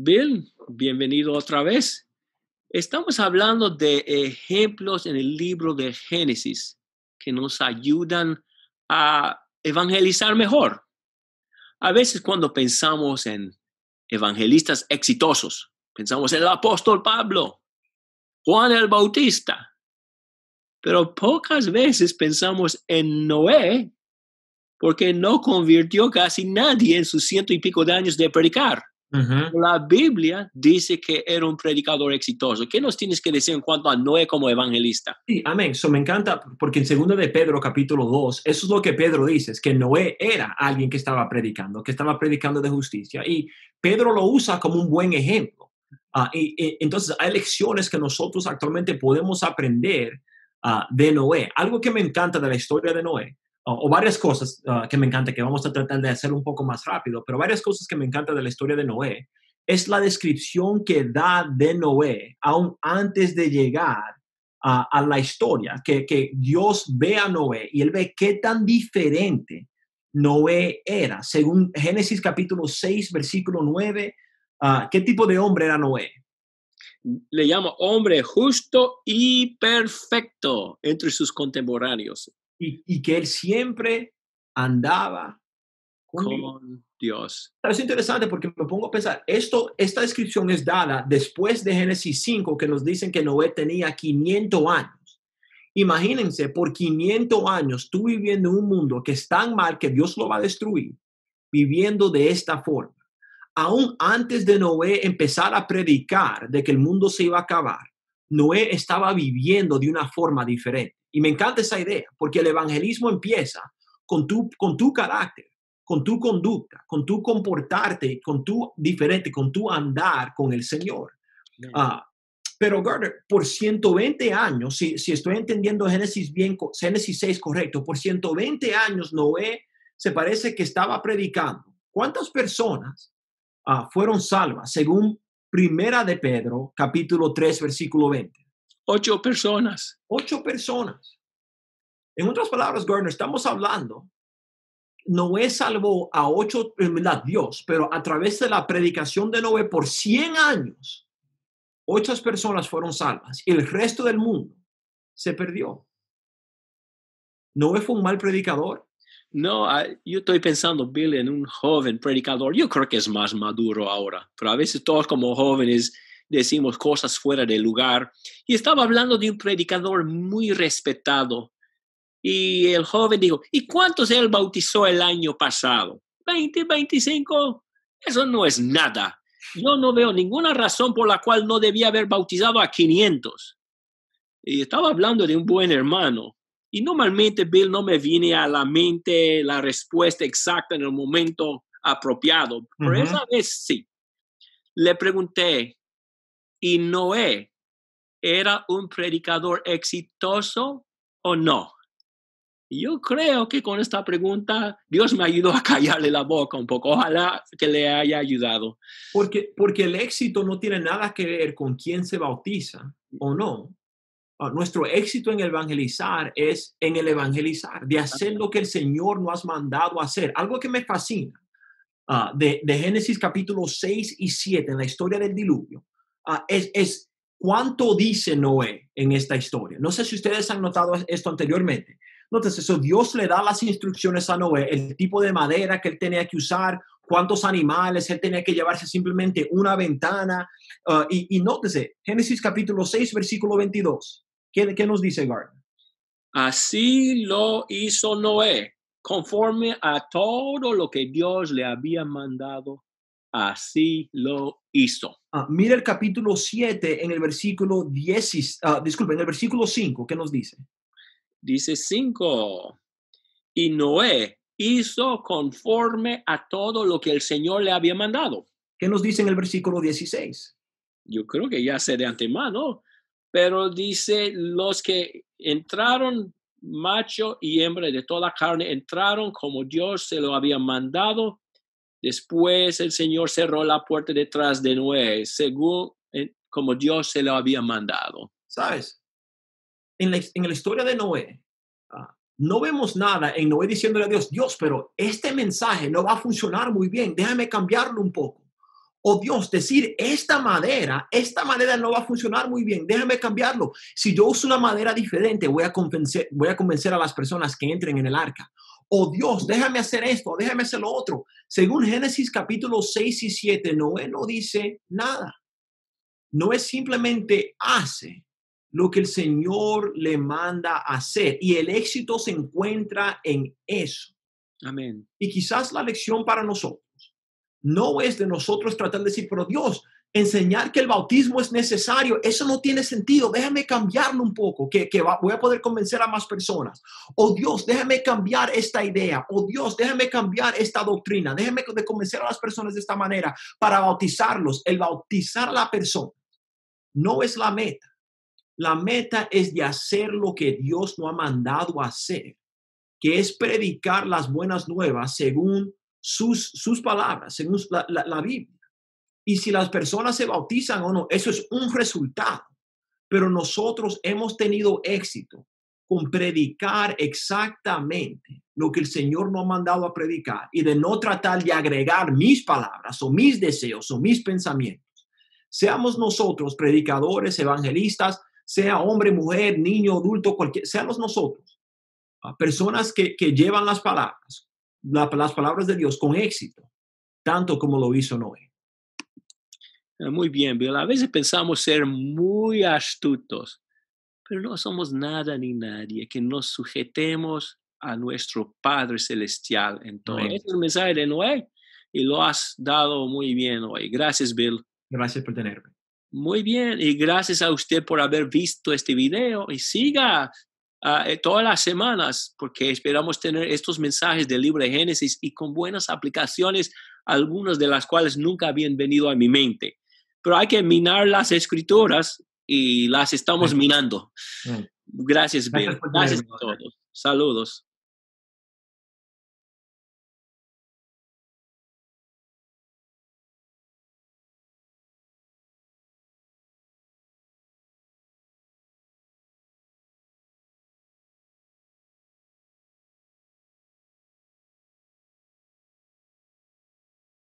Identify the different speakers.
Speaker 1: Bill, bienvenido otra vez. Estamos hablando de ejemplos en el libro de Génesis que nos ayudan a evangelizar mejor. A veces cuando pensamos en evangelistas exitosos, pensamos en el apóstol Pablo, Juan el Bautista, pero pocas veces pensamos en Noé porque no convirtió casi nadie en sus ciento y pico de años de predicar. La Biblia dice que era un predicador exitoso. ¿Qué nos tienes que decir en cuanto a Noé como evangelista?
Speaker 2: Sí, amén. Eso me encanta porque en segundo de Pedro capítulo 2, eso es lo que Pedro dice, es que Noé era alguien que estaba predicando, que estaba predicando de justicia. Y Pedro lo usa como un buen ejemplo. Ah, y, entonces hay lecciones que nosotros actualmente podemos aprender ah, de Noé. Algo que me encanta de la historia de Noé o, varias cosas ah, que me encanta, que vamos a tratar de hacer un poco más rápido, pero varias cosas que me encanta de la historia de Noé es la descripción que da de Noé aún antes de llegar a, la historia, que, que, Dios ve a Noé y él ve qué tan diferente Noé era. Según Génesis capítulo 6, versículo 9, ah, ¿qué tipo de hombre era Noé?
Speaker 1: Le llama hombre justo y perfecto entre sus contemporáneos
Speaker 2: y, que él siempre andaba
Speaker 1: con, Dios.
Speaker 2: Es interesante porque me pongo a pensar, esto, esta descripción es dada después de Génesis 5 que nos dicen que Noé tenía 500 años. Imagínense, por 500 años tú viviendo en un mundo que es tan mal que Dios lo va a destruir, viviendo de esta forma. Aún antes de Noé empezar a predicar de que el mundo se iba a acabar, Noé estaba viviendo de una forma diferente. Y me encanta esa idea, porque el evangelismo empieza con tu, con tu carácter, con tu conducta, con tu comportarte, con tu diferente, con tu andar con el Señor. Ah, pero Gardner, por 120 años, si, si estoy entendiendo Génesis bien, Génesis 6 correcto, por 120 años Noé se parece que estaba predicando. ¿Cuántas personas ah, fueron salvas según Primera de Pedro, capítulo 3, versículo 20?
Speaker 1: Ocho personas.
Speaker 2: Ocho personas. En otras palabras, Gardner, estamos hablando, Noé salvó a ocho, en verdad, Dios, pero a través de la predicación de Noé por 100 años, ocho personas fueron salvas y el resto del mundo se perdió. ¿Noé fue un mal predicador?
Speaker 1: No, ah, yo estoy pensando, Bill, en un joven predicador. Yo creo que es más maduro ahora, pero a veces todos como jóvenes decimos cosas fuera de lugar. Y estaba hablando de un predicador muy respetado. Y el joven dijo, ¿y cuántos él bautizó el año pasado? ¿20, 25? Eso no es nada. Yo no veo ninguna razón por la cual no debía haber bautizado a 500. Y estaba hablando de un buen hermano. Y normalmente, Bill, no me viene a la mente la respuesta exacta en el momento apropiado, pero esa vez sí. Le pregunté, ¿Y Noé era un predicador exitoso o no? Yo creo que con esta pregunta Dios me ayudó a callarle la boca un poco. Ojalá que le haya ayudado.
Speaker 2: Porque, porque el éxito no tiene nada que ver con quién se bautiza o no. Ah, nuestro éxito en evangelizar es en el evangelizar, de hacer lo que el Señor nos ha mandado a hacer. Algo que me fascina ah, de, de Génesis capítulo 6 y 7 en la historia del diluvio Ah, es, es cuánto dice Noé en esta historia. No sé si ustedes han notado esto anteriormente. Entonces, eso Dios le da las instrucciones a Noé, el tipo de madera que él tenía que usar, cuántos animales él tenía que llevarse simplemente una ventana. Y, y, nótese, Génesis capítulo 6, versículo 22. ¿Qué, qué nos dice Gardner?
Speaker 1: Así lo hizo Noé, conforme a todo lo que Dios le había mandado así lo hizo.
Speaker 2: Ah, mira el capítulo 7 en el versículo 10, uh, disculpe, en el versículo 5, ¿qué nos dice?
Speaker 1: Dice 5, y Noé hizo conforme a todo lo que el Señor le había mandado.
Speaker 2: ¿Qué nos dice en el versículo 16?
Speaker 1: Yo creo que ya sé de antemano, pero dice los que entraron macho y hembra de toda carne entraron como Dios se lo había mandado Después el Señor cerró la puerta detrás de Noé, según eh, como Dios se lo había mandado.
Speaker 2: ¿Sabes? En la, en la historia de Noé, ah, no vemos nada en Noé diciéndole a Dios, Dios, pero este mensaje no va a funcionar muy bien, déjame cambiarlo un poco. O Dios, decir, esta madera, esta madera no va a funcionar muy bien, déjame cambiarlo. Si yo uso una madera diferente, voy a convencer, voy a, convencer a las personas que entren en el arca. O Dios, déjame hacer esto, déjame hacer lo otro. Según Génesis capítulo 6 y 7, Noé no dice nada. Noé simplemente hace lo que el Señor le manda hacer y el éxito se encuentra en eso.
Speaker 1: Amén.
Speaker 2: Y quizás la lección para nosotros no es de nosotros tratar de decir, pero Dios, enseñar que el bautismo es necesario, eso no tiene sentido, déjame cambiarlo un poco, que, voy a poder convencer a más personas. O Dios, déjame cambiar esta idea. O Dios, déjame cambiar esta doctrina. Déjame de convencer a las personas de esta manera para bautizarlos. El bautizar a la persona no es la meta. La meta es de hacer lo que Dios no ha mandado hacer, que es predicar las buenas nuevas según sus, sus palabras, según la, la, Biblia. Y si las personas se bautizan o no, eso es un resultado. Pero nosotros hemos tenido éxito con predicar exactamente lo que el Señor nos ha mandado a predicar y de no tratar de agregar mis palabras o mis deseos o mis pensamientos. Seamos nosotros predicadores, evangelistas, sea hombre, mujer, niño, adulto, cualquier, seamos nosotros, personas que, que llevan las palabras las palabras de Dios con éxito, tanto como lo hizo Noé.
Speaker 1: Ah, muy bien, Bill. A veces pensamos ser muy astutos, pero no somos nada ni nadie, que nos sujetemos a nuestro Padre Celestial. Entonces, es el mensaje de Noé y lo has dado muy bien hoy. Gracias, Bill.
Speaker 2: Gracias por tenerme.
Speaker 1: Muy bien, y gracias a usted por haber visto este video y siga Ah, eh, todas las semanas, porque esperamos tener estos mensajes del libro de Génesis y con buenas aplicaciones, algunas de las cuales nunca habían venido a mi mente. Pero hay que minar las escrituras y las estamos minando. Gracias, Bill. Gracias a todos. Saludos.